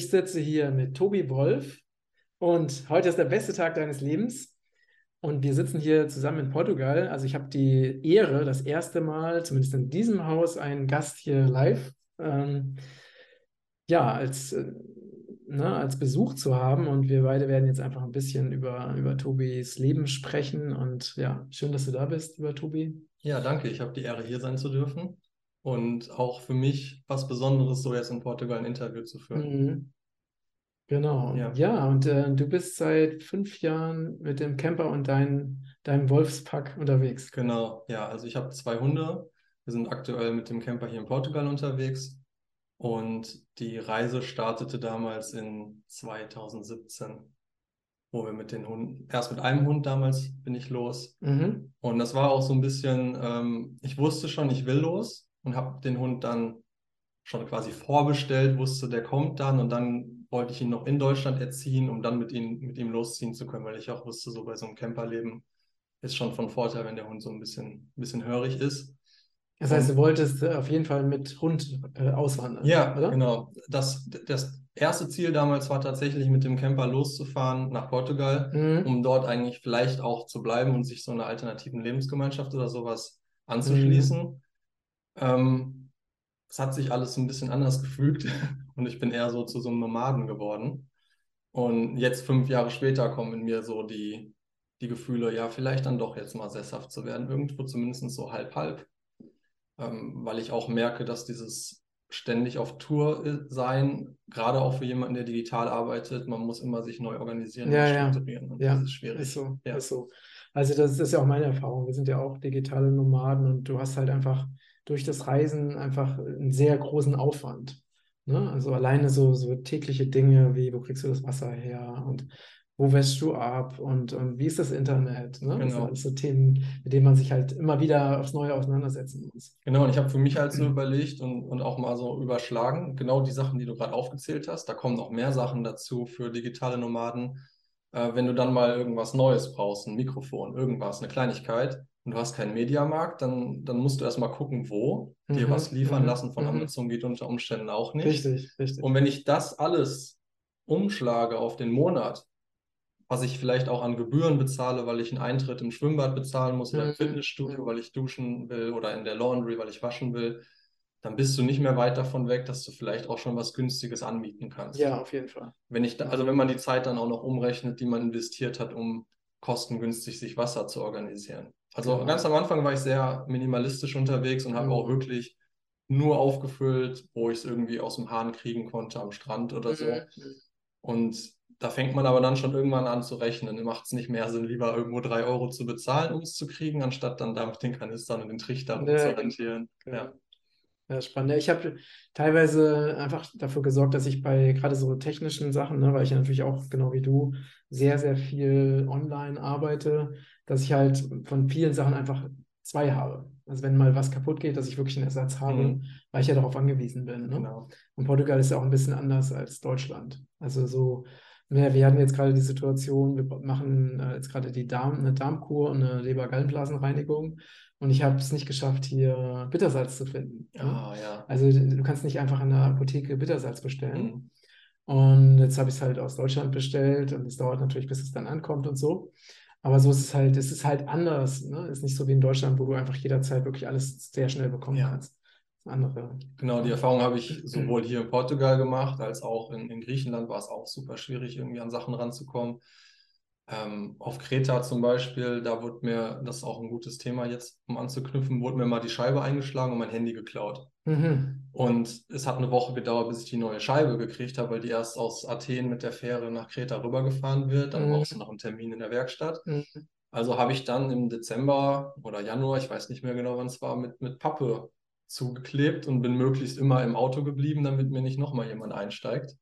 Ich sitze hier mit Tobi Wolf und heute ist der beste Tag deines Lebens und wir sitzen hier zusammen in Portugal. Also ich habe die Ehre, das erste Mal, zumindest in diesem Haus, einen Gast hier live, ähm, ja, als, äh, ne, als Besuch zu haben und wir beide werden jetzt einfach ein bisschen über, über Tobis Leben sprechen und ja, schön, dass du da bist, lieber Tobi. Ja, danke, ich habe die Ehre, hier sein zu dürfen. Und auch für mich was Besonderes, so jetzt in Portugal ein Interview zu führen. Mhm. Genau. Ja, ja und äh, du bist seit fünf Jahren mit dem Camper und dein, deinem Wolfspack unterwegs. Genau, ja. Also ich habe zwei Hunde. Wir sind aktuell mit dem Camper hier in Portugal unterwegs. Und die Reise startete damals in 2017, wo wir mit den Hunden, erst mit einem Hund damals bin ich los. Mhm. Und das war auch so ein bisschen, ähm, ich wusste schon, ich will los und habe den Hund dann schon quasi vorbestellt, wusste, der kommt dann und dann wollte ich ihn noch in Deutschland erziehen, um dann mit, ihm, mit ihm losziehen zu können, weil ich auch wusste, so bei so einem Camperleben ist schon von Vorteil, wenn der Hund so ein bisschen, ein bisschen hörig ist. Das heißt, du wolltest äh, auf jeden Fall mit Hund äh, auswandern. Ja, oder? genau. Das, das erste Ziel damals war tatsächlich mit dem Camper loszufahren nach Portugal, mhm. um dort eigentlich vielleicht auch zu bleiben und sich so einer alternativen Lebensgemeinschaft oder sowas anzuschließen. Mhm. Ähm, es hat sich alles ein bisschen anders gefügt und ich bin eher so zu so einem Nomaden geworden. Und jetzt, fünf Jahre später, kommen in mir so die, die Gefühle, ja, vielleicht dann doch jetzt mal sesshaft zu werden, irgendwo zumindest so halb-halb. Ähm, weil ich auch merke, dass dieses ständig auf Tour äh, sein, gerade auch für jemanden, der digital arbeitet, man muss immer sich neu organisieren ja, und strukturieren. Ja. Und ja, das ist schwierig. Ist so, ja. ist so. Also das ist ja auch meine Erfahrung. Wir sind ja auch digitale Nomaden und du hast halt einfach durch das Reisen einfach einen sehr großen Aufwand. Ne? Also alleine so, so tägliche Dinge wie, wo kriegst du das Wasser her und wo wäschst du ab und, und wie ist das Internet? Ne? Genau. Das sind alles so Themen, mit denen man sich halt immer wieder aufs Neue auseinandersetzen muss. Genau, und ich habe für mich halt so überlegt und, und auch mal so überschlagen, genau die Sachen, die du gerade aufgezählt hast, da kommen noch mehr Sachen dazu für digitale Nomaden. Äh, wenn du dann mal irgendwas Neues brauchst, ein Mikrofon, irgendwas, eine Kleinigkeit, und du hast keinen Mediamarkt, dann, dann musst du erstmal gucken, wo, mhm. dir was liefern mhm. lassen von mhm. Amazon geht unter Umständen auch nicht. Richtig, richtig. Und wenn ich das alles umschlage auf den Monat, was ich vielleicht auch an Gebühren bezahle, weil ich einen Eintritt im Schwimmbad bezahlen muss oder im mhm. Fitnessstudio, weil ich duschen will oder in der Laundry, weil ich waschen will, dann bist du nicht mehr weit davon weg, dass du vielleicht auch schon was Günstiges anbieten kannst. Ja, auf jeden Fall. Wenn ich da, also wenn man die Zeit dann auch noch umrechnet, die man investiert hat, um kostengünstig sich Wasser zu organisieren. Also genau. ganz am Anfang war ich sehr minimalistisch unterwegs und habe mhm. auch wirklich nur aufgefüllt, wo ich es irgendwie aus dem Hahn kriegen konnte am Strand oder so. Mhm. Und da fängt man aber dann schon irgendwann an zu rechnen. Macht es nicht mehr Sinn, lieber irgendwo drei Euro zu bezahlen, um es zu kriegen, anstatt dann da mit den Kanistern und den Trichtern ja, zu rentieren. Ja. Ja, spannend. Ich habe teilweise einfach dafür gesorgt, dass ich bei gerade so technischen Sachen, ne, weil ich ja natürlich auch genau wie du sehr, sehr viel online arbeite, dass ich halt von vielen Sachen einfach zwei habe. Also wenn mal was kaputt geht, dass ich wirklich einen Ersatz habe, mhm. weil ich ja darauf angewiesen bin. Ne? Genau. Und Portugal ist ja auch ein bisschen anders als Deutschland. Also so, wir, wir hatten jetzt gerade die Situation, wir machen äh, jetzt gerade die Darm, eine Darmkur und eine Leber-Gallenblasenreinigung. Und ich habe es nicht geschafft, hier Bittersalz zu finden. Ah, ja. Also du kannst nicht einfach in der Apotheke Bittersalz bestellen. Mhm. Und jetzt habe ich es halt aus Deutschland bestellt und es dauert natürlich, bis es dann ankommt und so. Aber so ist es halt, es ist halt anders. Ne? Es ist nicht so wie in Deutschland, wo du einfach jederzeit wirklich alles sehr schnell bekommen ja. kannst. Andere. Genau, die Erfahrung habe ich sowohl hier in Portugal gemacht, als auch in, in Griechenland war es auch super schwierig, irgendwie an Sachen ranzukommen. Ähm, auf Kreta zum Beispiel, da wurde mir, das ist auch ein gutes Thema jetzt, um anzuknüpfen, wurde mir mal die Scheibe eingeschlagen und mein Handy geklaut. Mhm. Und es hat eine Woche gedauert, bis ich die neue Scheibe gekriegt habe, weil die erst aus Athen mit der Fähre nach Kreta rübergefahren wird. Dann mhm. brauchst du noch einen Termin in der Werkstatt. Mhm. Also habe ich dann im Dezember oder Januar, ich weiß nicht mehr genau, wann es war, mit, mit Pappe zugeklebt und bin möglichst immer im Auto geblieben, damit mir nicht nochmal jemand einsteigt.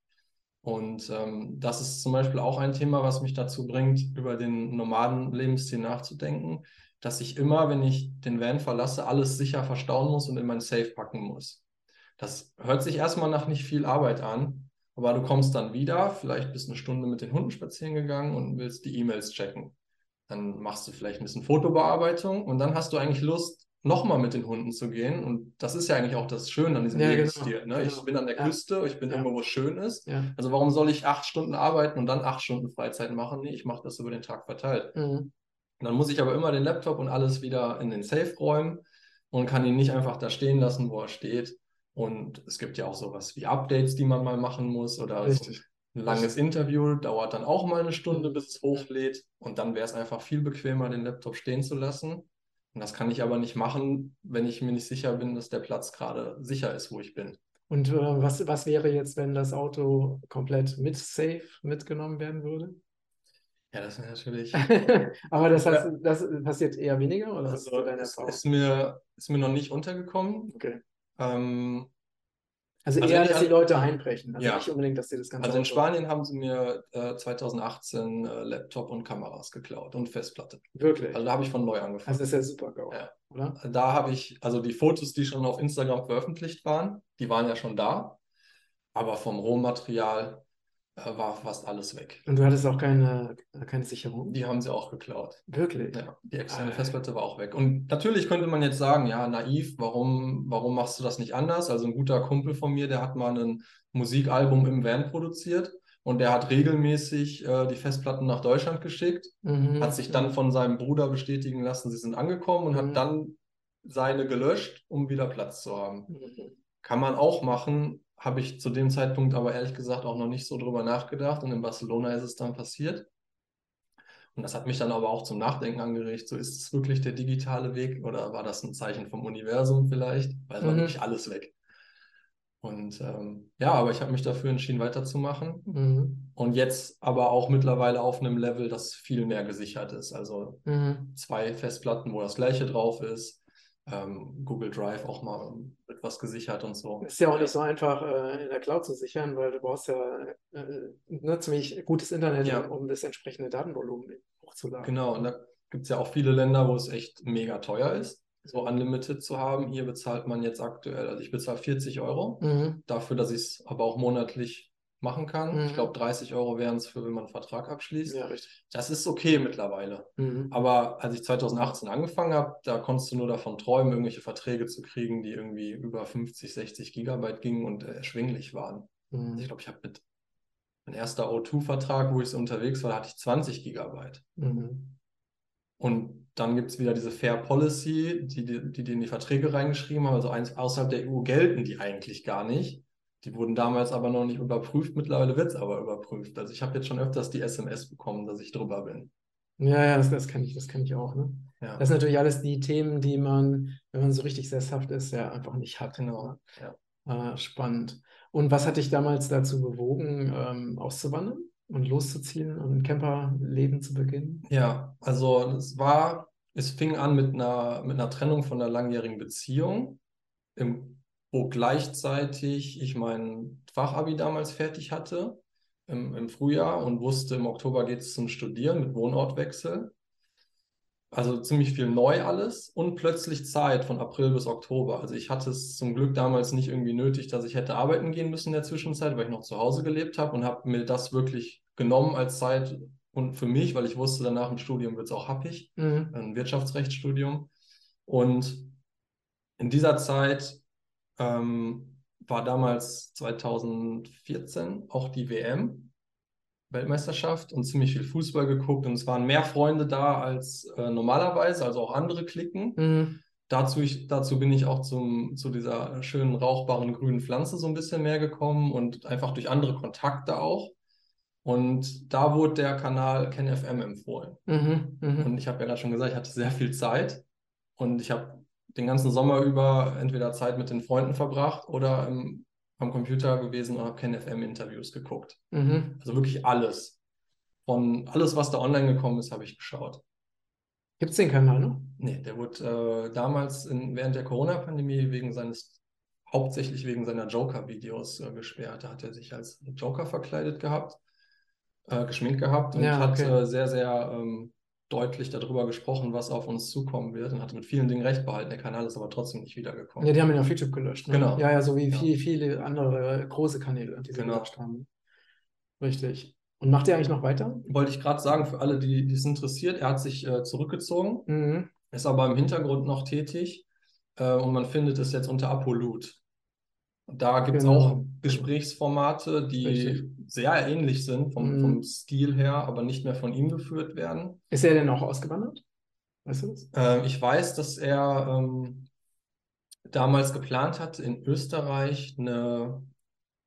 Und ähm, das ist zum Beispiel auch ein Thema, was mich dazu bringt, über den normalen Lebensstil nachzudenken, dass ich immer, wenn ich den Van verlasse, alles sicher verstauen muss und in mein Safe packen muss. Das hört sich erstmal nach nicht viel Arbeit an, aber du kommst dann wieder, vielleicht bist eine Stunde mit den Hunden spazieren gegangen und willst die E-Mails checken. Dann machst du vielleicht ein bisschen Fotobearbeitung und dann hast du eigentlich Lust, nochmal mit den Hunden zu gehen. Und das ist ja eigentlich auch das Schöne an diesem Ja, Lebensstil. genau, Ne? Ich genau. bin an der Ja. Küste, ich bin Ja. irgendwo, wo es schön ist. Also warum soll ich acht Stunden arbeiten und dann acht Stunden Freizeit machen? Nee, ich mache das über den Tag verteilt. Mhm. Dann muss ich aber immer den Laptop und alles wieder in den Safe räumen und kann ihn nicht einfach da stehen lassen, wo er steht. Und es gibt ja auch sowas wie Updates, die man mal machen muss oder so Richtig. ein langes Interview dauert dann auch mal eine Stunde, bis es hochlädt. Und dann wäre es einfach viel bequemer, den Laptop stehen zu lassen. Und das kann ich aber nicht machen, wenn ich mir nicht sicher bin, dass der Platz gerade sicher ist, wo ich bin. Und äh, was, was wäre jetzt, wenn das Auto komplett mit Safe mitgenommen werden würde? Ja, das ist natürlich. Aber das heißt, das passiert eher weniger oder ist Also, Erfahrung? ist mir, ist mir noch nicht untergekommen. Okay. Ähm, Also Also eher, dass die Leute einbrechen. Also Ja. nicht unbedingt, dass sie das ganze also in Spanien haben sie mir äh, 2018 äh, Laptop und Kameras geklaut und Festplatte. Wirklich. Also da habe ich von neu angefangen. Also das ist ja super GAU, Ja. oder? Da habe ich, also die Fotos, die schon auf Instagram veröffentlicht waren, die waren ja schon da. Aber vom Rohmaterial war fast alles weg. Und du hattest auch keine, keine Sicherung? Die haben sie auch geklaut. Wirklich? Ja, die externe. Festplatte war auch weg. Und natürlich könnte man jetzt sagen, ja, naiv, warum, warum machst du das nicht anders? Also ein guter Kumpel von mir, der hat mal ein Musikalbum im Van produziert und der hat regelmäßig äh, die Festplatten nach Deutschland geschickt, Mhm. hat sich dann von seinem Bruder bestätigen lassen, sie sind angekommen und Mhm. hat dann seine gelöscht, um wieder Platz zu haben. Mhm. Kann man auch machen, habe ich zu dem Zeitpunkt aber ehrlich gesagt auch noch nicht so drüber nachgedacht und in Barcelona ist es dann passiert. Und das hat mich dann aber auch zum Nachdenken angeregt. So ist es wirklich der digitale Weg oder war das ein Zeichen vom Universum vielleicht? Weil es war Mhm. wirklich alles weg. Und ähm, ja, aber ich habe mich dafür entschieden, weiterzumachen. Mhm. Und jetzt aber auch mittlerweile auf einem Level, das viel mehr gesichert ist. Also Mhm. zwei Festplatten, wo das gleiche drauf ist. Ähm, Google Drive auch mal etwas gesichert und so. Ist ja auch nicht so einfach äh, in der Cloud zu sichern, weil du brauchst ja äh, ne, ziemlich gutes Internet, Ja. um, um das entsprechende Datenvolumen hochzuladen. Genau, und da gibt es ja auch viele Länder, wo es echt mega teuer ist, so Unlimited zu haben. Hier bezahlt man jetzt aktuell, also ich bezahle 40 Euro Mhm. dafür, dass ich es aber auch monatlich machen kann. Mhm. Ich glaube, 30 Euro wären es für, wenn man einen Vertrag abschließt. Ja, richtig. Das ist okay mittlerweile. Mhm. Aber als ich 2018 angefangen habe, da konntest du nur davon träumen, irgendwelche Verträge zu kriegen, die irgendwie über 50, 60 Gigabyte gingen und erschwinglich waren. Also ich Mhm. glaube, ich habe mit mein erster O2-Vertrag, wo ich so unterwegs war, da hatte ich 20 Gigabyte. Mhm. Und dann gibt es wieder diese Fair Policy, die, die, die die in die Verträge reingeschrieben haben. Also eins, außerhalb der EU gelten die eigentlich gar nicht. Die wurden damals aber noch nicht überprüft. Mittlerweile wird es aber überprüft. Also ich habe jetzt schon öfters die SMS bekommen, dass ich drüber bin. Ja, ja, das, das kenne ich, das kenne ich auch, ne? Ja, Das sind natürlich alles die Themen, die man, wenn man so richtig sesshaft ist, ja einfach nicht hat. genau. Ja. Ah, spannend. Und was hat dich damals dazu bewogen, ähm, auszuwandern und loszuziehen und ein Camperleben zu beginnen? Ja, also es war, es fing an mit einer, mit einer Trennung von einer langjährigen Beziehung, im, wo gleichzeitig ich mein Fachabi damals fertig hatte, im, im Frühjahr und wusste, im Oktober geht es zum Studieren mit Wohnortwechsel. Also ziemlich viel neu alles und plötzlich Zeit von April bis Oktober. Also ich hatte es zum Glück damals nicht irgendwie nötig, dass ich hätte arbeiten gehen müssen in der Zwischenzeit, weil ich noch zu Hause gelebt habe und habe mir das wirklich genommen als Zeit und für mich, weil ich wusste, danach im Studium wird es auch happig, Mhm. ein Wirtschaftsrechtsstudium. Und in dieser Zeit ähm, war damals 2014 auch die WM. Weltmeisterschaft und ziemlich viel Fußball geguckt und es waren mehr Freunde da als äh, normalerweise, also auch andere Klicken. Mhm. Dazu, ich, dazu bin ich auch zum, zu dieser schönen rauchbaren grünen Pflanze so ein bisschen mehr gekommen und einfach durch andere Kontakte auch. Und da wurde der Kanal KenFM empfohlen. Mhm. Mhm. Und ich habe ja gerade schon gesagt, ich hatte sehr viel Zeit und ich habe den ganzen Sommer über entweder Zeit mit den Freunden verbracht oder im, am Computer gewesen und habe KenFM-Interviews geguckt. Mhm. Also wirklich alles. Von alles, was da online gekommen ist, habe ich geschaut. Gibt es den Kanal noch? Nee, der wurde äh, damals in, während der Corona-Pandemie wegen seines, hauptsächlich wegen seiner Joker-Videos äh, gesperrt. Da hat er sich als Joker verkleidet gehabt, äh, geschminkt gehabt und Ja, hat okay. äh, sehr, sehr ähm, deutlich darüber gesprochen, was auf uns zukommen wird und hatte mit vielen Dingen recht behalten. Der Kanal ist aber trotzdem nicht wiedergekommen. Ja, die haben ihn auf YouTube gelöscht. Ne? Genau. Ja, ja, so wie Ja. viel, viele andere große Kanäle, die sie Genau. gelöscht haben. Richtig. Und macht ihr eigentlich noch weiter? Wollte ich gerade sagen, für alle, die die es interessiert, er hat sich äh, zurückgezogen, Mhm. ist aber im Hintergrund noch tätig äh, und man findet es jetzt unter Apolut. Da gibt es Genau. auch Gesprächsformate, die Richtig. sehr ähnlich sind vom, Mhm. vom Stil her, aber nicht mehr von ihm geführt werden. Ist er denn auch ausgewandert? Weißt du das? Äh, ich weiß, dass er ähm, damals geplant hat, in Österreich eine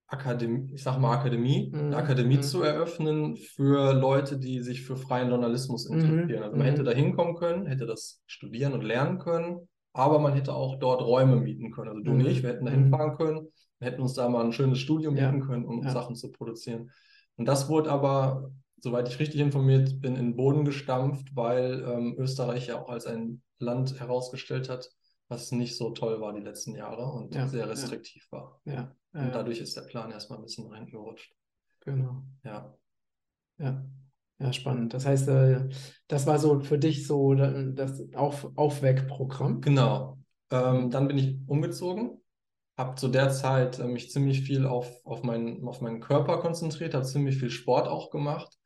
Akademie, ich sag mal Akademie, Mhm, eine Akademie mhm. zu eröffnen für Leute, die sich für freien Journalismus Mhm, interessieren. Also man mhm. hätte da hinkommen können, hätte das studieren und lernen können, aber man hätte auch dort Räume mieten können. Also du und Mhm, ich, wir hätten da mhm. hinfahren können, wir hätten uns da mal ein schönes Studio Ja, mieten können, um ja. Sachen zu produzieren. Und das wurde aber, soweit ich richtig informiert bin, in den Boden gestampft, weil ähm, Österreich ja auch als ein Land herausgestellt hat, was nicht so toll war die letzten Jahre und Ja, sehr ja. restriktiv war. Ja, Und ja, dadurch ist der Plan erstmal ein bisschen reingerutscht. genau. Ja. Ja, ja, spannend. Das heißt, äh, das war so für dich so da- das Auf Aufweckprogramm. Genau. Ähm, dann bin ich umgezogen, habe zu der Zeit äh, mich ziemlich viel auf, auf, meinen, auf meinen Körper konzentriert, habe ziemlich viel Sport auch gemacht,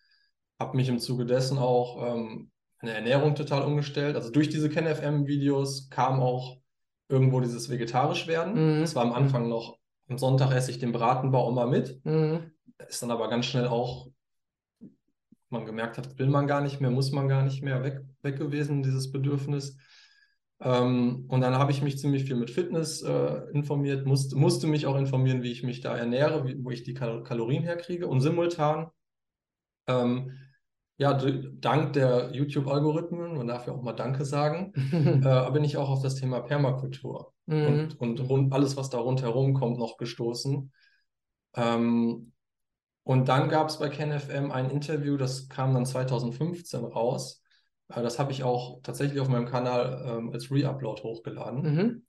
habe mich im Zuge dessen auch ähm, meine Ernährung total umgestellt. Also durch diese KenFM-Videos kam auch irgendwo dieses vegetarisch werden. Mhm, Das war am. Anfang noch, am Sonntag esse ich den Braten bei Oma mit. Mhm. ist dann aber ganz schnell auch, man gemerkt hat, will man gar nicht mehr, muss man gar nicht mehr weg, weg gewesen, dieses Bedürfnis. Ähm, und dann habe ich mich ziemlich viel mit Fitness äh, informiert, musste, musste mich auch informieren, wie ich mich da ernähre, wie, wo ich die Kal Kalorien herkriege. Und simultan, ähm, ja, dank der YouTube-Algorithmen, man darf ja auch mal Danke sagen, äh, bin ich auch auf das Thema Permakultur Mhm. und, und rund, alles, was da rundherum kommt, noch gestoßen. Ähm, und dann gab es bei KenFM ein Interview, das kam dann 2015 raus. Äh, das habe ich auch tatsächlich auf meinem Kanal ähm, als Reupload hochgeladen, Mhm.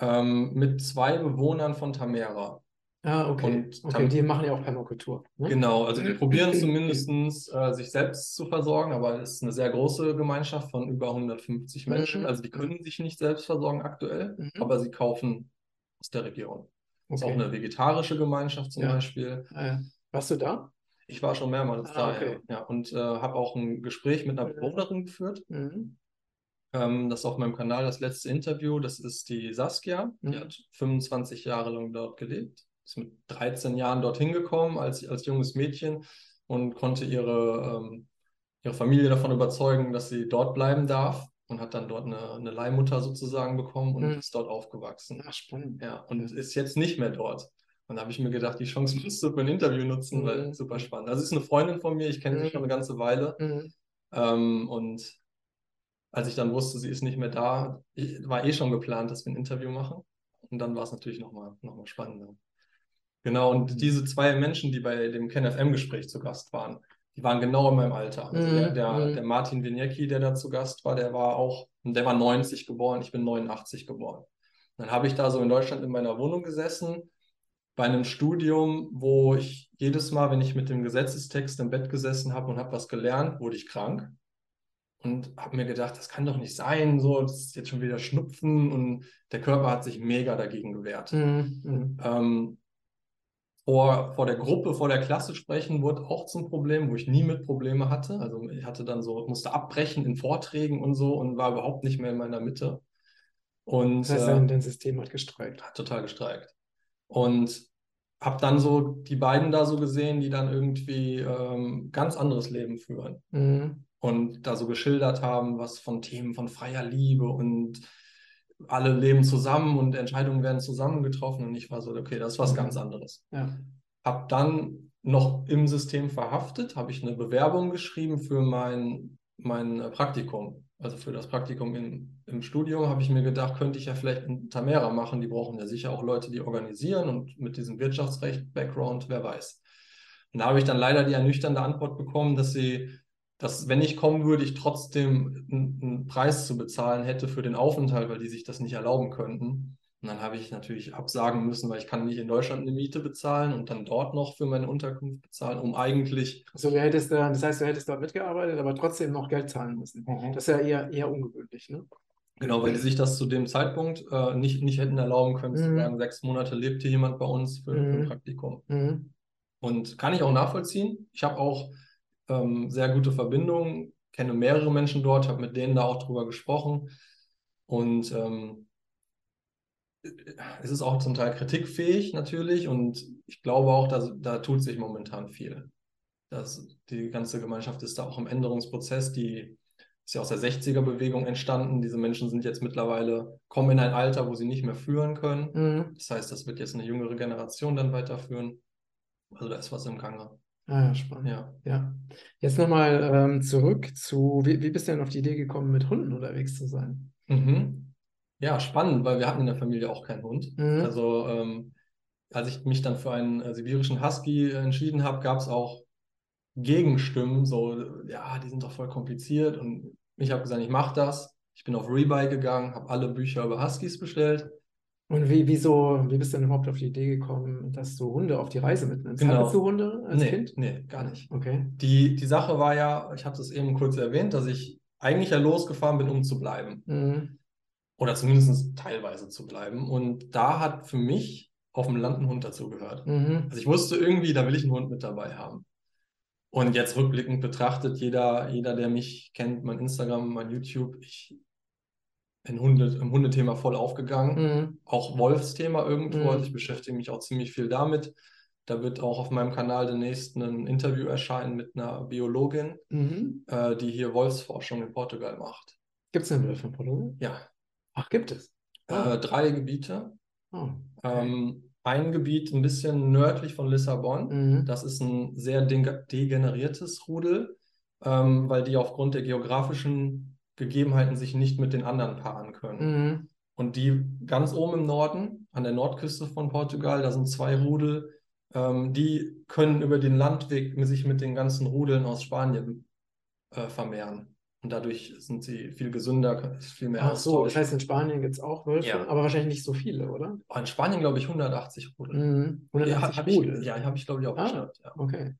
ähm, mit zwei Bewohnern von Tamera. Ah, okay. Und Okay, die machen ja auch Permakultur. Ne? Genau, also die probieren zumindest äh, sich selbst zu versorgen, aber es ist eine sehr große Gemeinschaft von über 150 Menschen. Mhm. Also die können sich nicht selbst versorgen aktuell, Mhm. aber sie kaufen aus der Region. Ist auch Okay. eine vegetarische Gemeinschaft zum Ja. Beispiel. Ah, ja. Warst du da? Ich war schon mehrmals Ah, da, okay. ja. Und äh, habe auch ein Gespräch mit einer Mhm. Bewohnerin geführt. Mhm. Ähm, das ist auf meinem Kanal das letzte Interview. Das ist die Saskia. Die Mhm. hat 25 Jahre lang dort gelebt. Ist mit 13 Jahren dorthin gekommen als, als junges Mädchen und konnte ihre, ähm, ihre Familie davon überzeugen, dass sie dort bleiben darf und hat dann dort eine, eine Leihmutter sozusagen bekommen und Mhm. ist dort aufgewachsen. Ah, spannend. Ja, und ist jetzt nicht mehr dort. Und da habe ich mir gedacht, die Chance musst du für ein Interview nutzen, weil Mhm. super spannend. Also es ist eine Freundin von mir, ich kenne sie Mhm. schon eine ganze Weile. Mhm. Ähm, und als ich dann wusste, sie ist nicht mehr da, war eh schon geplant, dass wir ein Interview machen. Und dann war es natürlich nochmal noch mal spannender. Genau, und Mhm. diese zwei Menschen, die bei dem KenFM-Gespräch zu Gast waren, die waren genau in meinem Alter. Also der, Mhm, der, mhm. der Martin Wieniecki, der da zu Gast war, der war auch, der war 90 geboren, ich bin 89 geboren. Dann habe ich da so in Deutschland in meiner Wohnung gesessen, bei einem Studium, wo ich jedes Mal, wenn ich mit dem Gesetzestext im Bett gesessen habe und habe was gelernt, wurde ich krank und habe mir gedacht, das kann doch nicht sein, so, das ist jetzt schon wieder Schnupfen und der Körper hat sich mega dagegen gewehrt. Mhm. Mhm. Ähm, vor, vor der Gruppe, vor der Klasse sprechen wurde auch zum Problem, wo ich nie mit Probleme hatte. Also ich hatte dann so, musste abbrechen in Vorträgen und so und war überhaupt nicht mehr in meiner Mitte. Und Das heißt, äh, dein, dein System hat gestreikt. hat total gestreikt. Und habe dann so die beiden da so gesehen, die dann irgendwie ähm, ganz anderes Leben führen Mhm. und da so geschildert haben, was von Themen von freier Liebe und alle leben zusammen und Entscheidungen werden zusammen getroffen. Und ich war so, okay, das ist was Mhm. ganz anderes. Ja. Habe dann noch im System verhaftet, habe ich eine Bewerbung geschrieben für mein, mein äh, Praktikum. Also für das Praktikum im, im Studium habe ich mir gedacht, könnte ich ja vielleicht in Tamera machen. Die brauchen ja sicher auch Leute, die organisieren und mit diesem Wirtschaftsrecht-Background, wer weiß. Und da habe ich dann leider die ernüchternde Antwort bekommen, dass sie, dass wenn ich kommen würde, ich trotzdem einen, einen Preis zu bezahlen hätte für den Aufenthalt, weil die sich das nicht erlauben könnten. Und dann habe ich natürlich absagen müssen, weil ich kann nicht in Deutschland eine Miete bezahlen und dann dort noch für meine Unterkunft bezahlen, um eigentlich So, du hättest da, das heißt, du hättest dort mitgearbeitet, aber trotzdem noch Geld zahlen müssen. Das ist ja eher, eher ungewöhnlich, ne? Genau, weil die sich das zu dem Zeitpunkt äh, nicht, nicht hätten erlauben können, zu Mhm. sagen, sechs Monate lebt hier jemand bei uns für, für ein Mhm. Praktikum. Mhm. Und kann ich auch nachvollziehen. Ich habe auch ähm, sehr gute Verbindungen, kenne mehrere Menschen dort, habe mit denen da auch drüber gesprochen. Und ähm, es ist auch zum Teil kritikfähig natürlich und ich glaube auch, dass da tut sich momentan viel. Das, die ganze Gemeinschaft ist da auch im Änderungsprozess. Die ist ja aus der 60er-Bewegung entstanden. Diese Menschen sind jetzt mittlerweile, kommen in ein Alter, wo sie nicht mehr führen können. Mhm. Das heißt, das wird jetzt eine jüngere Generation dann weiterführen. Also da ist was im Gange. Ah ja, spannend. Ja. ja. Jetzt nochmal ähm, zurück zu, wie, wie bist du denn auf die Idee gekommen, mit Hunden unterwegs zu sein? Mhm. Ja, spannend, weil wir hatten in der Familie auch keinen Hund. Mhm. Also ähm, als ich mich dann für einen äh, sibirischen Husky entschieden habe, gab es auch Gegenstimmen, so, ja, die sind doch voll kompliziert. Und ich habe gesagt, ich mache das. Ich bin auf Rebuy gegangen, habe alle Bücher über Huskies bestellt. Und wie, wieso, wie bist du denn überhaupt auf die Idee gekommen, dass du Hunde auf die Reise mitnimmst? Genau. Hattest du Hunde als nee, Kind? Nee, gar nicht. Okay. Die, die Sache war ja, ich habe das eben kurz erwähnt, dass ich eigentlich ja losgefahren bin, um zu bleiben. Mhm. Oder zumindest teilweise zu bleiben. Und da hat für mich auf dem Land ein Hund dazugehört. Mhm. Also ich wusste irgendwie, da will ich einen Hund mit dabei haben. Und jetzt rückblickend betrachtet, jeder, jeder, der mich kennt, mein Instagram, mein YouTube, ich bin Hunde, im Hundethema voll aufgegangen. Mhm. Auch Wolfsthema irgendwo. Mhm. Also ich beschäftige mich auch ziemlich viel damit. Da wird auch auf meinem Kanal demnächst ein Interview erscheinen mit einer Biologin, mhm. äh, die hier Wolfsforschung in Portugal macht. Gibt es eine Wölfe in Portugal? Ja. Ach, gibt es? Äh, drei Gebiete. Oh, okay. ähm, ein Gebiet ein bisschen nördlich von Lissabon. Mhm. Das ist ein sehr degeneriertes Rudel, ähm, weil die aufgrund der geografischen Gegebenheiten sich nicht mit den anderen paaren können. Mhm. Und die ganz oben im Norden, an der Nordküste von Portugal, da sind zwei Rudel, ähm, die können über den Landweg sich mit den ganzen Rudeln aus Spanien äh, vermehren. Und dadurch sind sie viel gesünder, viel mehr Ach so, das heißt, in Spanien gibt es auch Wölfe, ja. aber wahrscheinlich nicht so viele, oder? Oh, in Spanien glaube ich 180 Rudel. Mhm. 180 ja, Rudel? Ich, ja, habe ich glaube ich auch ah, geschaut. Ja. Okay.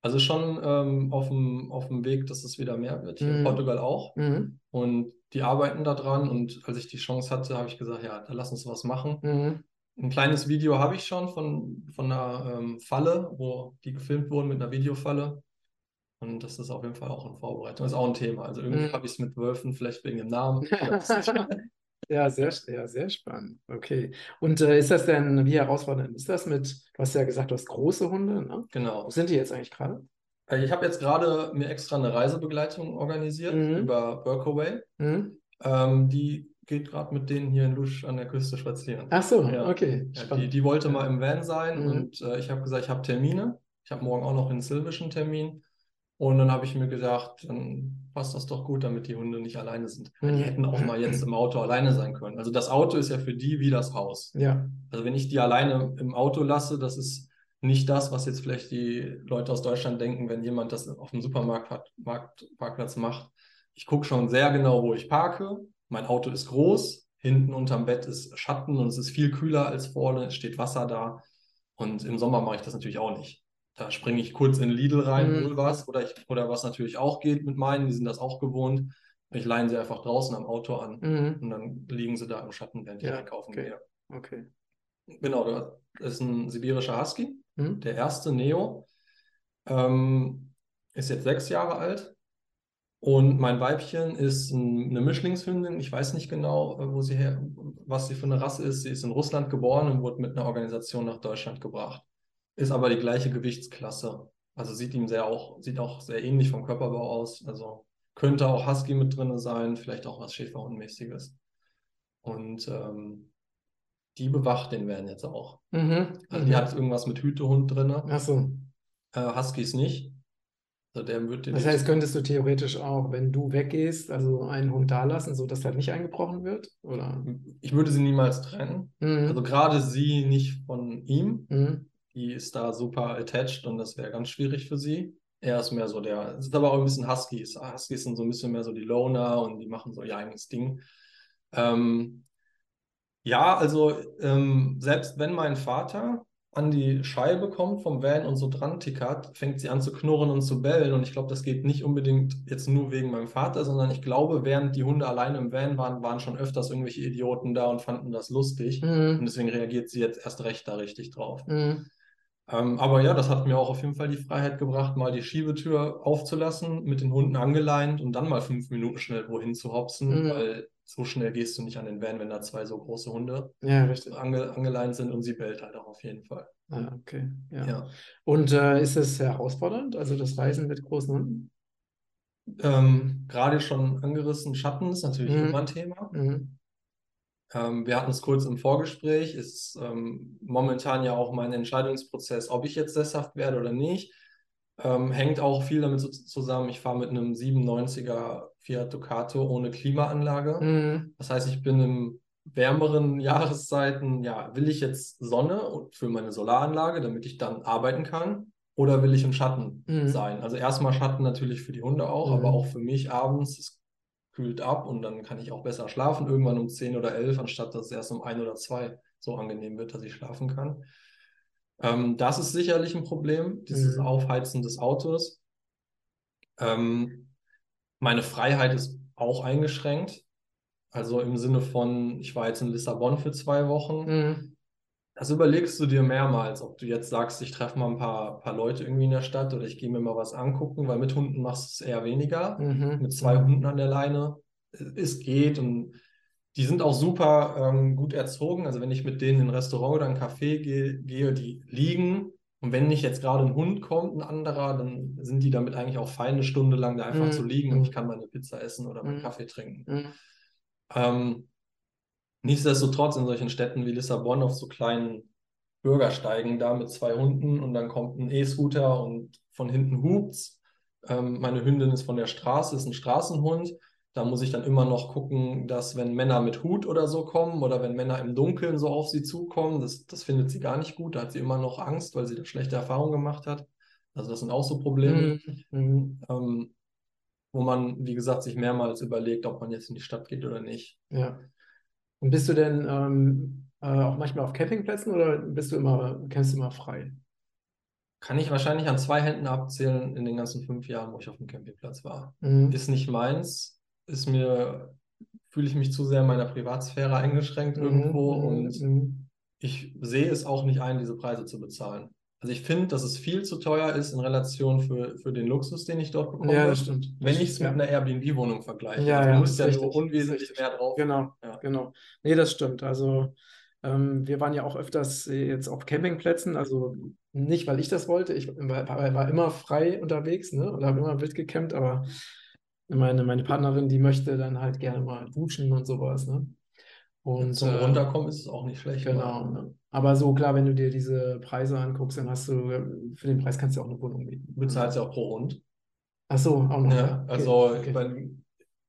Also schon ähm, auf, dem, auf dem Weg, dass es wieder mehr wird. Hier mhm. in Portugal auch. Mhm. Und die arbeiten da dran. Und als ich die Chance hatte, habe ich gesagt, ja, da lass uns was machen. Mhm. Ein kleines Video habe ich schon von, von einer ähm, Falle, wo die gefilmt wurden mit einer Videofalle. Und das ist auf jeden Fall auch in Vorbereitung. Das ist auch ein Thema. Also irgendwie mhm. habe ich es mit Wölfen, vielleicht wegen dem Namen. ja, sehr, ja, sehr spannend. Okay. Und äh, ist das denn, wie herausfordernd ist das mit, du hast ja gesagt, du hast große Hunde, ne? Genau. Wo sind die jetzt eigentlich gerade? Äh, ich habe jetzt gerade mir extra eine Reisebegleitung organisiert mhm. über Workaway. Mhm. Ähm, die geht gerade mit denen hier in Lusch an der Küste spazieren. Ach so, ja. okay. Ja, die, die, wollte mal im Van sein mhm. und äh, ich habe gesagt, ich habe Termine. Ich habe morgen auch noch einen silbischen Termin. Und dann habe ich mir gedacht, dann passt das doch gut, damit die Hunde nicht alleine sind. Mhm. Die hätten auch mal jetzt im Auto alleine sein können. Also das Auto ist ja für die wie das Haus. Ja. Also wenn ich die alleine im Auto lasse, das ist nicht das, was jetzt vielleicht die Leute aus Deutschland denken, wenn jemand das auf dem Supermarktparkplatz macht. Ich gucke schon sehr genau, wo ich parke. Mein Auto ist groß. Hinten unterm Bett ist Schatten und es ist viel kühler als vorne. Es steht Wasser da. Und im Sommer mache ich das natürlich auch nicht. Da springe ich kurz in Lidl rein, mhm. hol was. Oder, ich, oder was natürlich auch geht mit meinen, die sind das auch gewohnt. Ich leihe sie einfach draußen am Auto an mhm. und dann liegen sie da im Schatten, während ich ja, einkaufen okay. gehe. Okay. Genau, das ist ein sibirischer Husky, mhm. der erste Neo. Ähm, ist jetzt sechs Jahre alt. Und mein Weibchen ist ein, eine Mischlingshündin. Ich weiß nicht genau, äh, wo sie her, was sie für eine Rasse ist. Sie ist in Russland geboren und wurde mit einer Organisation nach Deutschland gebracht ist aber die gleiche Gewichtsklasse. Also sieht ihm sehr auch, sieht auch sehr ähnlich vom Körperbau aus. Also könnte auch Husky mit drin sein, vielleicht auch was Schäferhundmäßiges. Und ähm, die bewacht den Van jetzt auch. Mhm, also die hat irgendwas mit Hütehund drin. Ach so. Äh, Huskies nicht. Also der wird das heißt, könntest du theoretisch auch, wenn du weggehst, also einen Hund da lassen, sodass er nicht eingebrochen wird? Oder? Ich würde sie niemals trennen. Mhm. Also gerade sie nicht von ihm. Mhm die ist da super attached und das wäre ganz schwierig für sie. Er ist mehr so der, es ist aber auch ein bisschen Huskies. Huskies sind so ein bisschen mehr so die Loner und die machen so ihr eigenes Ding. Ähm, ja, also ähm, selbst wenn mein Vater an die Scheibe kommt vom Van und so dran tickert, fängt sie an zu knurren und zu bellen. Und ich glaube, das geht nicht unbedingt jetzt nur wegen meinem Vater, sondern ich glaube, während die Hunde alleine im Van waren, waren schon öfters irgendwelche Idioten da und fanden das lustig. Mhm. Und deswegen reagiert sie jetzt erst recht da richtig drauf. Mhm. Ähm, aber ja, das hat mir auch auf jeden Fall die Freiheit gebracht, mal die Schiebetür aufzulassen, mit den Hunden angeleint und dann mal fünf Minuten schnell wohin zu hopsen, Mhm. weil so schnell gehst du nicht an den Van, wenn da zwei so große Hunde Ja, richtig. ange angeleint sind und sie bellt halt auch auf jeden Fall. Ah, okay. Ja. Ja. Und äh, ist es herausfordernd, also das Reisen mit großen Hunden? Ähm, gerade schon angerissen, Schatten ist natürlich Mhm. immer ein Thema. Mhm. Ähm, wir hatten es kurz im Vorgespräch, ist ähm, momentan ja auch mein Entscheidungsprozess, ob ich jetzt sesshaft werde oder nicht. Ähm, hängt auch viel damit zusammen, ich fahre mit einem 97er Fiat Ducato ohne Klimaanlage. Mhm. Das heißt, ich bin im wärmeren Jahreszeiten, ja, will ich jetzt Sonne für meine Solaranlage, damit ich dann arbeiten kann, oder will ich im Schatten Mhm. sein? Also erstmal Schatten natürlich für die Hunde auch, Mhm. aber auch für mich abends. Es kühlt ab und dann kann ich auch besser schlafen, irgendwann um 10 oder 11, anstatt dass es erst um ein oder zwei so angenehm wird, dass ich schlafen kann. Ähm, das ist sicherlich ein Problem, dieses Mhm. Aufheizen des Autos. Ähm, meine Freiheit ist auch eingeschränkt. Also im Sinne von, ich war jetzt in Lissabon für zwei Wochen. Mhm. Das überlegst du dir mehrmals, ob du jetzt sagst, ich treffe mal ein paar, paar Leute irgendwie in der Stadt oder ich gehe mir mal was angucken, weil mit Hunden machst du es eher weniger. Mhm. Mit zwei Mhm. Hunden an der Leine, es geht und die sind auch super ähm, gut erzogen. Also wenn ich mit denen in ein Restaurant oder ein Café gehe, gehe, die liegen und wenn nicht jetzt gerade ein Hund kommt, ein anderer, dann sind die damit eigentlich auch fein eine Stunde lang da einfach Mhm. zu liegen und Mhm. ich kann meine Pizza essen oder meinen Mhm. Kaffee trinken. Mhm. Ähm, nichtsdestotrotz in solchen Städten wie Lissabon auf so kleinen Bürgersteigen da mit zwei Hunden und dann kommt ein E-Scooter und von hinten hupt's. Ähm, meine Hündin ist von der Straße, ist ein Straßenhund. Da muss ich dann immer noch gucken, dass wenn Männer mit Hut oder so kommen oder wenn Männer im Dunkeln so auf sie zukommen, das, das findet sie gar nicht gut. Da hat sie immer noch Angst, weil sie da schlechte Erfahrungen gemacht hat. Also das sind auch so Probleme, Mhm. Mhm. ähm, wo man, wie gesagt, sich mehrmals überlegt, ob man jetzt in die Stadt geht oder nicht. Ja. Und bist du denn ähm, äh, auch manchmal auf Campingplätzen oder bist du immer, campst du immer frei? Kann ich wahrscheinlich an zwei Händen abzählen in den ganzen fünf Jahren, wo ich auf dem Campingplatz war. Mhm. Ist nicht meins, ist mir, fühle ich mich zu sehr in meiner Privatsphäre eingeschränkt irgendwo Mhm. und Mhm. ich sehe es auch nicht ein, diese Preise zu bezahlen. Also ich finde, dass es viel zu teuer ist in Relation für, für den Luxus, den ich dort bekomme. Ja, das stimmt. Wenn ich es mit ja. einer Airbnb-Wohnung vergleiche. Ja, Also ja, du musst ja richtig. nur Das ist unwesentlich mehr drauf. Genau, Ja. genau. Nee, das stimmt. Also ähm, wir waren ja auch öfters äh, jetzt auf Campingplätzen, also nicht, weil ich das wollte. Ich war, war immer frei unterwegs, ne? Oder habe immer wild gecampt, aber meine, meine Partnerin, die möchte dann halt gerne mal duschen und sowas, ne? Und Zum äh, Runterkommen ist es auch nicht schlecht. Genau. Ne? Aber so klar, wenn du dir diese Preise anguckst, dann hast du, für den Preis kannst du auch eine Wohnung mieten. Du bezahlst ja auch pro Hund. Ach so, auch noch. Ja. Okay, also okay. ich meine,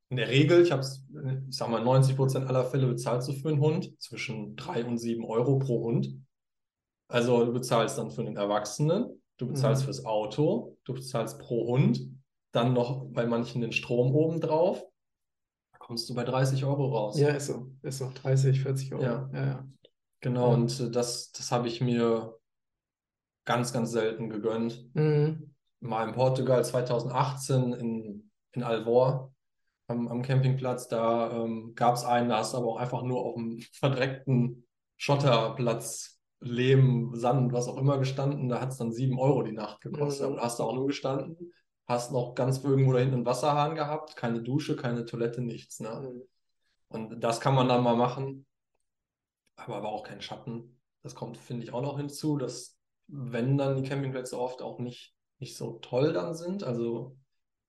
in der Regel, ich habe es, ich sag mal, 90 Prozent aller Fälle bezahlst du für einen Hund zwischen 3 und 7 Euro pro Hund. Also du bezahlst dann für den Erwachsenen, du bezahlst Mhm. fürs Auto, du bezahlst pro Hund, dann noch bei manchen den Strom obendrauf. Kommst du bei 30 Euro raus. Ja, ist so. Ist so. 30, 40 Euro. Ja. Ja, ja. Genau, Ja. und das, das habe ich mir ganz, ganz selten gegönnt. Mhm. Mal in Portugal 2018 in, in Alvor am, am Campingplatz, da ähm, gab es einen, da hast du aber auch einfach nur auf einem verdreckten Schotterplatz, Lehm, Sand, was auch immer gestanden. Da hat es dann 7 Euro die Nacht gekostet. Mhm. Da hast du auch nur gestanden, hast noch ganz irgendwo da hinten einen Wasserhahn gehabt, keine Dusche, keine Toilette, nichts. Ne? Mhm. Und das kann man dann mal machen, aber, aber auch kein Schatten. Das kommt, finde ich, auch noch hinzu, dass wenn dann die Campingplätze oft auch nicht, nicht so toll dann sind, also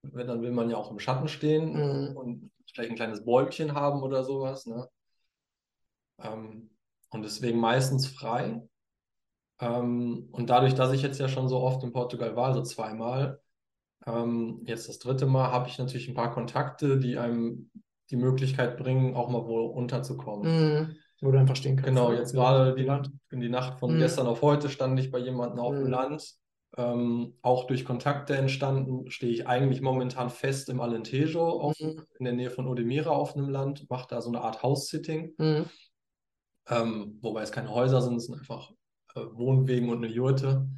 wenn, dann will man ja auch im Schatten stehen Mhm. und vielleicht ein kleines Bäumchen haben oder sowas. Ne? Ähm, und deswegen meistens frei. Ähm, und dadurch, dass ich jetzt ja schon so oft in Portugal war, also zweimal, ähm, jetzt das dritte Mal, habe ich natürlich ein paar Kontakte, die einem die Möglichkeit bringen, auch mal wo unterzukommen. Mhm. Wo du einfach stehen kannst. Genau, ne? jetzt gerade die, Land. in die Nacht von Mhm. gestern auf heute stand ich bei jemandem auf dem Mhm. Land. Ähm, auch durch Kontakte entstanden, stehe ich eigentlich momentan fest im Alentejo auf, Mhm. in der Nähe von Odemira auf einem Land, mache da so eine Art House-Sitting, Mhm. ähm, wobei es keine Häuser sind, es sind einfach äh, Wohnwegen und eine Jurte.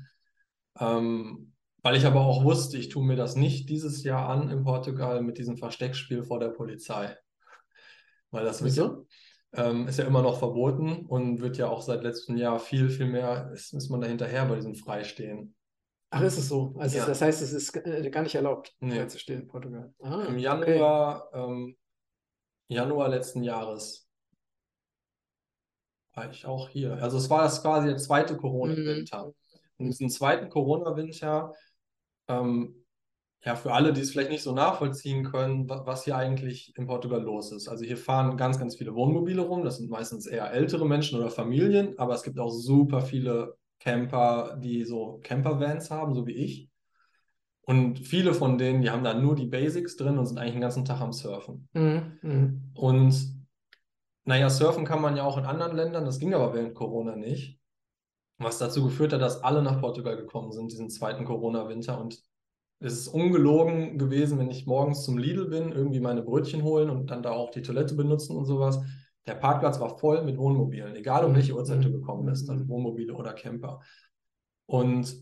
Ähm, weil ich aber auch wusste, ich tue mir das nicht dieses Jahr an in Portugal mit diesem Versteckspiel vor der Polizei. Weil das Wieso? ähm, ist ja immer noch verboten und wird ja auch seit letztem Jahr viel, viel mehr, ist, ist man da hinterher bei diesem Freistehen. Ach, ist es so? Also Ja. das heißt, es ist äh, gar nicht erlaubt, Nee. frei zu stehen in Portugal. Ah, Im okay. Januar, ähm, Januar letzten Jahres war ich auch hier. Also es war das quasi der zweite Corona-Winter. Und diesen zweiten Corona-Winter, ähm, ja, für alle, die es vielleicht nicht so nachvollziehen können, wa- was hier eigentlich in Portugal los ist. Also hier fahren ganz, ganz viele Wohnmobile rum. Das sind meistens eher ältere Menschen oder Familien, aber es gibt auch super viele Camper, die so Campervans haben, so wie ich. Und viele von denen, die haben da nur die Basics drin und sind eigentlich den ganzen Tag am Surfen. Mhm, mhm. Und naja, surfen kann man ja auch in anderen Ländern, das ging aber während Corona nicht. Was dazu geführt hat, dass alle nach Portugal gekommen sind, diesen zweiten Corona-Winter. Und es ist ungelogen gewesen, wenn ich morgens zum Lidl bin, irgendwie meine Brötchen holen und dann da auch die Toilette benutzen und sowas. Der Parkplatz war voll mit Wohnmobilen, egal um welche Uhrzeit du gekommen bist, also Wohnmobile oder Camper. Und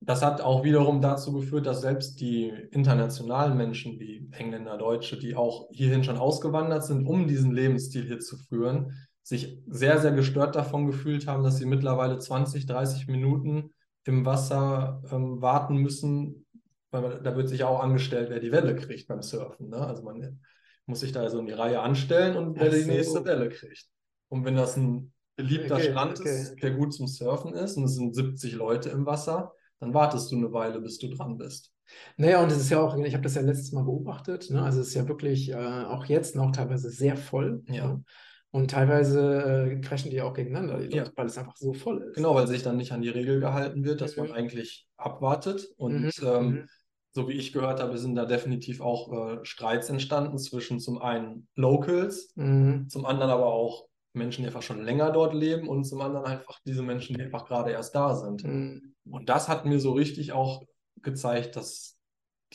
das hat auch wiederum dazu geführt, dass selbst die internationalen Menschen wie Engländer, Deutsche, die auch hierhin schon ausgewandert sind, um diesen Lebensstil hier zu führen, sich sehr, sehr gestört davon gefühlt haben, dass sie mittlerweile 20, 30 Minuten im Wasser ähm, warten müssen, weil man, da wird sich auch angestellt, wer die Welle kriegt beim Surfen. Ne? Also man muss sich da so in die Reihe anstellen und wer die nächste Welle kriegt. Und wenn das ein beliebter Okay, Strand okay. ist, der gut zum Surfen ist und es sind 70 Leute im Wasser, dann wartest du eine Weile, bis du dran bist. Naja, und es ist ja auch, ich habe das ja letztes Mal beobachtet, ne? Also es ist ja wirklich äh, auch jetzt noch teilweise sehr voll. Ja. Ne? Und teilweise äh, crashen die auch gegeneinander, die Leute, Ja. weil es einfach so voll ist. Genau, weil sich dann nicht an die Regel gehalten wird, dass Mhm. man eigentlich abwartet. Und Mhm, ähm, mhm. so wie ich gehört habe, sind da definitiv auch äh, Streits entstanden zwischen zum einen Locals, Mhm. zum anderen aber auch Menschen, die einfach schon länger dort leben und zum anderen einfach diese Menschen, die einfach gerade erst da sind. Mhm. Und das hat mir so richtig auch gezeigt, dass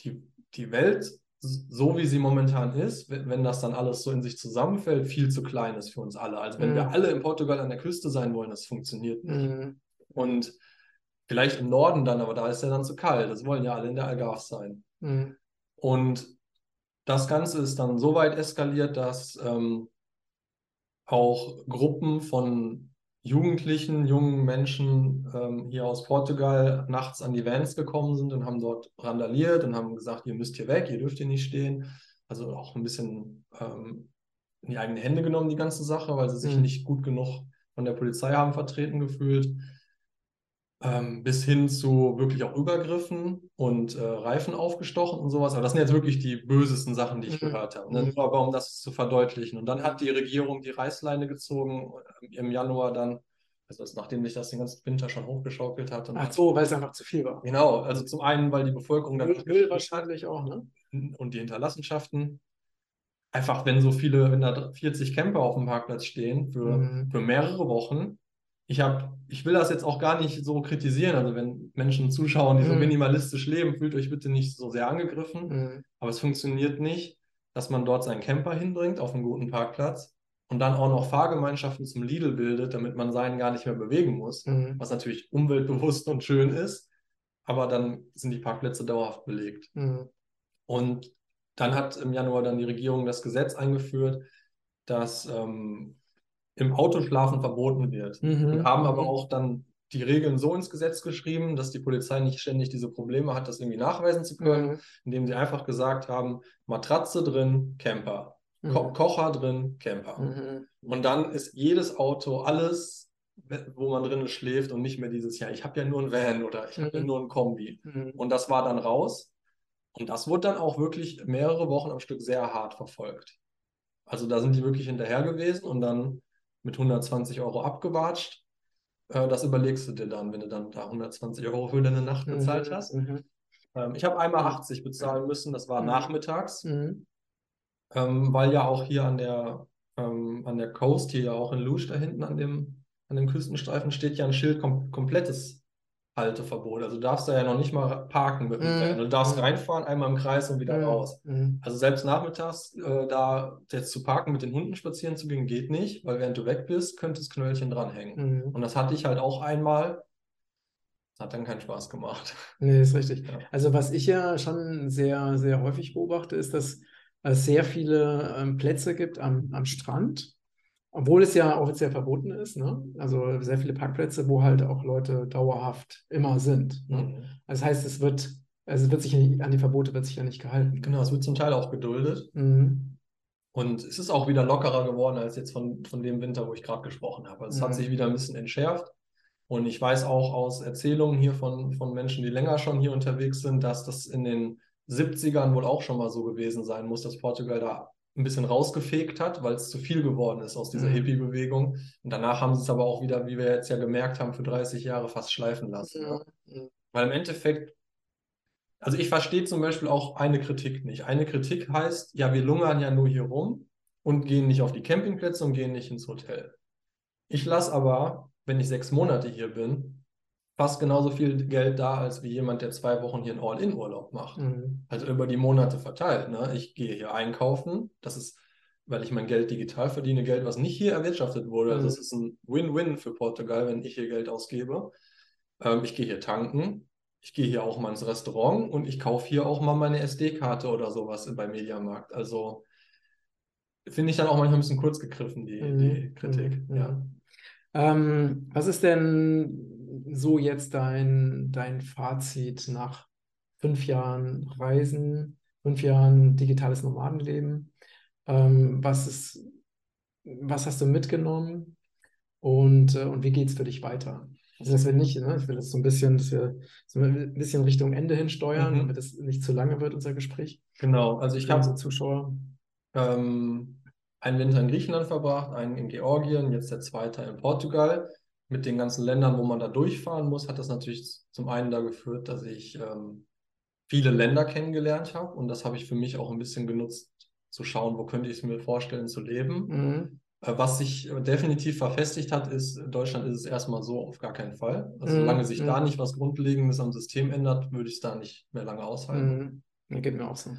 die, die Welt, so wie sie momentan ist, wenn, das dann alles so in sich zusammenfällt, viel zu klein ist für uns alle. Also wenn wir Mhm. alle in Portugal an der Küste sein wollen, das funktioniert nicht. Mhm. Und vielleicht im Norden dann, aber da ist ja dann zu kalt. Das wollen ja alle in der Algarve sein. Mhm. Und das Ganze ist dann so weit eskaliert, dass ähm, auch Gruppen von Jugendlichen, jungen Menschen ähm, hier aus Portugal nachts an die Vans gekommen sind und haben dort randaliert und haben gesagt, ihr müsst hier weg, ihr dürft hier nicht stehen. Also auch ein bisschen ähm, in die eigenen Hände genommen, die ganze Sache, weil sie sich Mhm. nicht gut genug von der Polizei haben vertreten gefühlt. Ähm, bis hin zu wirklich auch Übergriffen und äh, Reifen aufgestochen und sowas. Aber das sind jetzt wirklich die bösesten Sachen, die ich Mhm. gehört habe. Ne? Mhm. Nur aber um das zu verdeutlichen. Und dann hat die Regierung die Reißleine gezogen äh, im Januar dann, also nachdem sich das den ganzen Winter schon hochgeschaukelt hat. Ach so, weil es einfach zu viel war. Genau, also zum einen, weil die Bevölkerung dann Müll, Müll wahrscheinlich auch, ne? und die Hinterlassenschaften. Einfach, wenn so viele, wenn da 40 Camper auf dem Parkplatz stehen für, Mhm. für mehrere Wochen. Ich habe, ich will das jetzt auch gar nicht so kritisieren. Also wenn Menschen zuschauen, die so Mhm. minimalistisch leben, fühlt euch bitte nicht so sehr angegriffen. Mhm. Aber es funktioniert nicht, dass man dort seinen Camper hinbringt auf einen guten Parkplatz und dann auch noch Fahrgemeinschaften zum Lidl bildet, damit man seinen gar nicht mehr bewegen muss. Mhm. Was natürlich umweltbewusst und schön ist. Aber dann sind die Parkplätze dauerhaft belegt. Mhm. Und dann hat im Januar dann die Regierung das Gesetz eingeführt, dass ähm, im Autoschlafen verboten wird. Mhm. Und haben aber Mhm. auch dann die Regeln so ins Gesetz geschrieben, dass die Polizei nicht ständig diese Probleme hat, das irgendwie nachweisen zu können, Mhm. indem sie einfach gesagt haben, Matratze drin, Camper, Ko Mhm. Kocher drin, Camper. Mhm. Und dann ist jedes Auto alles, wo man drinnen schläft und nicht mehr dieses, ja, ich habe ja nur ein Van oder ich habe ja Mhm. nur ein Kombi. Mhm. Und das war dann raus. Und das wurde dann auch wirklich mehrere Wochen am Stück sehr hart verfolgt. Also da sind die wirklich hinterher gewesen und dann mit 120 Euro abgewatscht. Äh, das überlegst du dir dann, wenn du dann da 120 Euro für deine Nacht bezahlt Mhm. hast. Mhm. Ähm, ich habe einmal Mhm. 80 bezahlen müssen, das war Mhm. nachmittags, Mhm. ähm, weil ja auch hier an der, ähm, an der Coast, hier ja auch in Lusch da hinten an dem, an dem Küstenstreifen steht ja ein Schild, kom komplettes Halteverbot. Also du darfst da ja noch nicht mal parken mit dem Mhm. Van. Du darfst Mhm. reinfahren, einmal im Kreis und wieder Mhm. raus. Mhm. Also selbst nachmittags äh, da jetzt zu parken, mit den Hunden spazieren zu gehen, geht nicht, weil während du weg bist, könnte das Knöllchen dranhängen. Mhm. Und das hatte ich halt auch einmal. Das hat dann keinen Spaß gemacht. Nee, ist richtig. Ja. Also was ich ja schon sehr, sehr häufig beobachte, ist, dass es sehr viele ähm, Plätze gibt am, am Strand, obwohl es ja offiziell verboten ist, ne? Also sehr viele Parkplätze, wo halt auch Leute dauerhaft immer sind. Ne? Mhm. Das heißt, es wird, also es wird sich an die Verbote wird sich ja nicht gehalten. Genau, es wird zum Teil auch geduldet. Mhm. Und es ist auch wieder lockerer geworden als jetzt von, von dem Winter, wo ich gerade gesprochen habe. Also es Mhm. hat sich wieder ein bisschen entschärft. Und ich weiß auch aus Erzählungen hier von, von Menschen, die länger schon hier unterwegs sind, dass das in den 70ern wohl auch schon mal so gewesen sein muss, dass Portugal da ein bisschen rausgefegt hat, weil es zu viel geworden ist aus dieser Mhm. Hippie-Bewegung. Und danach haben sie es aber auch wieder, wie wir jetzt ja gemerkt haben, für 30 Jahre fast schleifen lassen. ne? Mhm. Weil im Endeffekt, also ich verstehe zum Beispiel auch eine Kritik nicht. Eine Kritik heißt, ja, wir lungern ja nur hier rum und gehen nicht auf die Campingplätze und gehen nicht ins Hotel. Ich lasse aber, wenn ich sechs Monate hier bin, fast genauso viel Geld da, als wie jemand, der zwei Wochen hier einen All-In-Urlaub macht. Mhm. Also über die Monate verteilt. Ne? Ich gehe hier einkaufen. Das ist, weil ich mein Geld digital verdiene, Geld, was nicht hier erwirtschaftet wurde. Also Mhm. es ist ein Win-Win für Portugal, wenn ich hier Geld ausgebe. Ähm, ich gehe hier tanken. Ich gehe hier auch mal ins Restaurant und ich kaufe hier auch mal meine SD-Karte oder sowas bei Mediamarkt. Also finde ich dann auch manchmal ein bisschen kurz gegriffen, die, Mhm. die Kritik. Mhm. Ja. Ähm, was ist denn so jetzt dein, dein Fazit nach fünf Jahren Reisen, fünf Jahren digitales Nomadenleben? Ähm, was ist, was hast du mitgenommen und, äh, und wie geht es für dich weiter? Also, dass wir nicht, ne, ich will das so ein bisschen, dass wir so ein bisschen Richtung Ende hin steuern, Mhm. damit es nicht zu lange wird, unser Gespräch. Genau, also ich habe Zuschauer. ähm, einen Winter in Griechenland verbracht, einen in Georgien, jetzt der zweite in Portugal. Mit den ganzen Ländern, wo man da durchfahren muss, hat das natürlich zum einen da geführt, dass ich ähm, viele Länder kennengelernt habe und das habe ich für mich auch ein bisschen genutzt, zu schauen, wo könnte ich es mir vorstellen zu leben. Mhm. Äh, Was sich äh, definitiv verfestigt hat, ist, in Deutschland ist es erstmal so auf gar keinen Fall. Also Mhm, solange sich da mhm. nicht was Grundlegendes am System ändert, würde ich es da nicht mehr lange aushalten. Mhm. Geht mir auch so.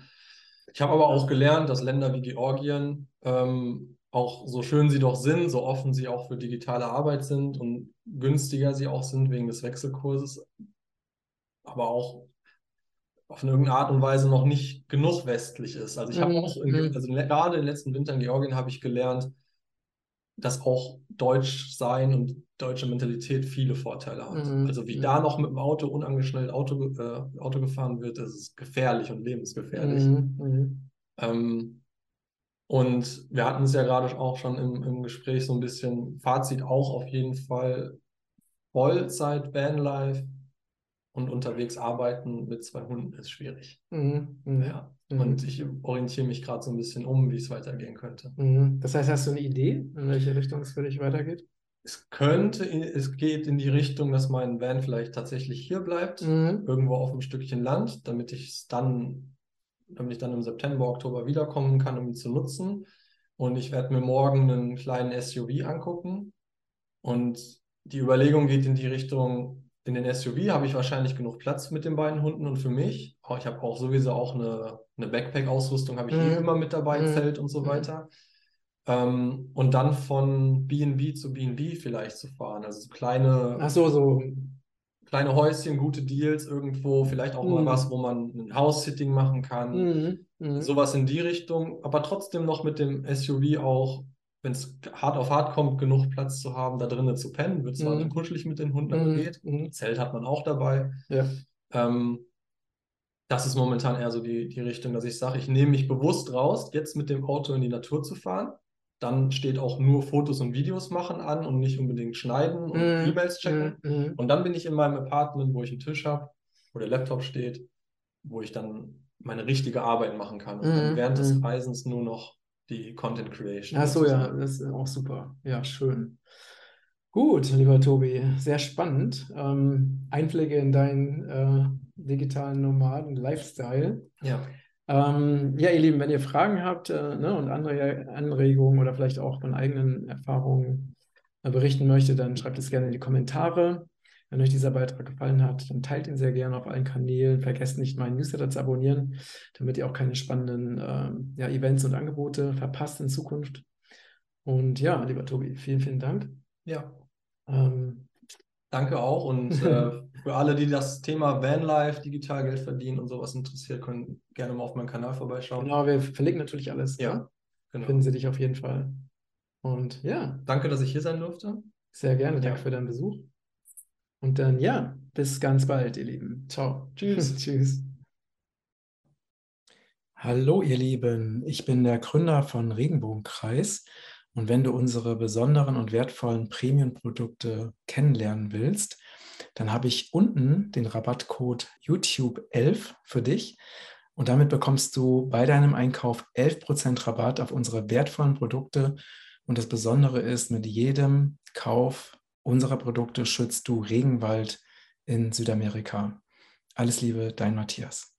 Ich habe aber auch gelernt, dass Länder wie Georgien, ähm, auch so schön sie doch sind, so offen sie auch für digitale Arbeit sind und günstiger sie auch sind wegen des Wechselkurses, aber auch auf eine irgendeine Art und Weise noch nicht genug westlich ist. Also ich habe Mhm, auch, in, also gerade im letzten Winter in Georgien habe ich gelernt, dass auch Deutsch sein und deutsche Mentalität viele Vorteile hat. Mhm, Also wie mhm. da noch mit dem Auto unangeschnallt Auto, äh, Auto gefahren wird, das ist gefährlich und lebensgefährlich. Mhm. Mhm. Ähm, und wir hatten es ja gerade auch schon im, im Gespräch so ein bisschen Fazit auch auf jeden Fall Vollzeit Vanlife und unterwegs arbeiten mit zwei Hunden ist schwierig. Mhm. Mhm. Ja. Mhm. Und ich orientiere mich gerade so ein bisschen um, wie es weitergehen könnte. Mhm. Das heißt, hast du eine Idee, in welche Richtung es für dich weitergeht? Es könnte, es geht in die Richtung, dass mein Van vielleicht tatsächlich hier bleibt, Mhm. irgendwo auf einem Stückchen Land, damit ich es dann, damit ich dann im September, Oktober wiederkommen kann, um ihn zu nutzen. Und ich werde mir morgen einen kleinen SUV angucken. Und die Überlegung geht in die Richtung, in den SUV habe ich wahrscheinlich genug Platz mit den beiden Hunden und für mich. Aber Ich habe auch sowieso auch eine, eine Backpack-Ausrüstung, habe ich eh Mhm. immer mit dabei, Mhm. Zelt und so Mhm. weiter. Ähm, und dann von B&B zu B&B vielleicht zu fahren. Also so kleine, Ach so, so. Kleine Häuschen, gute Deals irgendwo, vielleicht auch mal Mhm. was, wo man ein House-Sitting machen kann. Mhm. Mhm. Sowas in die Richtung, aber trotzdem noch mit dem SUV auch, wenn es hart auf hart kommt, genug Platz zu haben, da drinnen zu pennen. Wird zwar Mhm. kuschelig mit den Hunden, aber Mhm. geht. Mhm. Zelt hat man auch dabei. Ja. Ähm, das ist momentan eher so die, die Richtung, dass ich sage, ich nehme mich bewusst raus, jetzt mit dem Auto in die Natur zu fahren. Dann steht auch nur Fotos und Videos machen an und nicht unbedingt schneiden und Mhm. E-Mails checken. Mhm. Mhm. Und dann bin ich in meinem Apartment, wo ich einen Tisch habe, wo der Laptop steht, wo ich dann meine richtige Arbeit machen kann. Und Mhm. während des Mhm. Reisens nur noch die Content Creation. Ach so, ja, das ist auch super. Ja, schön. Gut, lieber Tobi, sehr spannend. Ähm, Einblicke in deinen äh, digitalen Nomaden-Lifestyle. Ja. Ähm, ja, ihr Lieben, wenn ihr Fragen habt äh, ne, und andere Anregungen oder vielleicht auch von eigenen Erfahrungen äh, berichten möchtet, dann schreibt es gerne in die Kommentare. Wenn euch dieser Beitrag gefallen hat, dann teilt ihn sehr gerne auf allen Kanälen. Vergesst nicht, meinen Newsletter zu abonnieren, damit ihr auch keine spannenden ähm, ja, Events und Angebote verpasst in Zukunft. Und ja, lieber Tobi, vielen, vielen Dank. ja. Ähm, Danke auch. Und äh, für alle, die das Thema Vanlife, digital Geld verdienen und sowas interessiert, können gerne mal auf meinen Kanal vorbeischauen. genau, wir verlinken natürlich alles. Ja, ne? genau. Finden Sie dich auf jeden Fall. Und ja. Danke, dass ich hier sein durfte. Sehr gerne. Danke ja. für deinen Besuch. Und dann, ja, bis ganz bald, ihr Lieben. Ciao. Tschüss. Tschüss. Hallo, ihr Lieben. Ich bin der Gründer von Regenbogenkreis. Und wenn du unsere besonderen und wertvollen Premium-Produkte kennenlernen willst, dann habe ich unten den Rabattcode YouTube11 für dich. Und damit bekommst du bei deinem Einkauf 11% Rabatt auf unsere wertvollen Produkte. Und das Besondere ist, mit jedem Kauf unserer Produkte schützt du Regenwald in Südamerika. Alles Liebe, dein Matthias.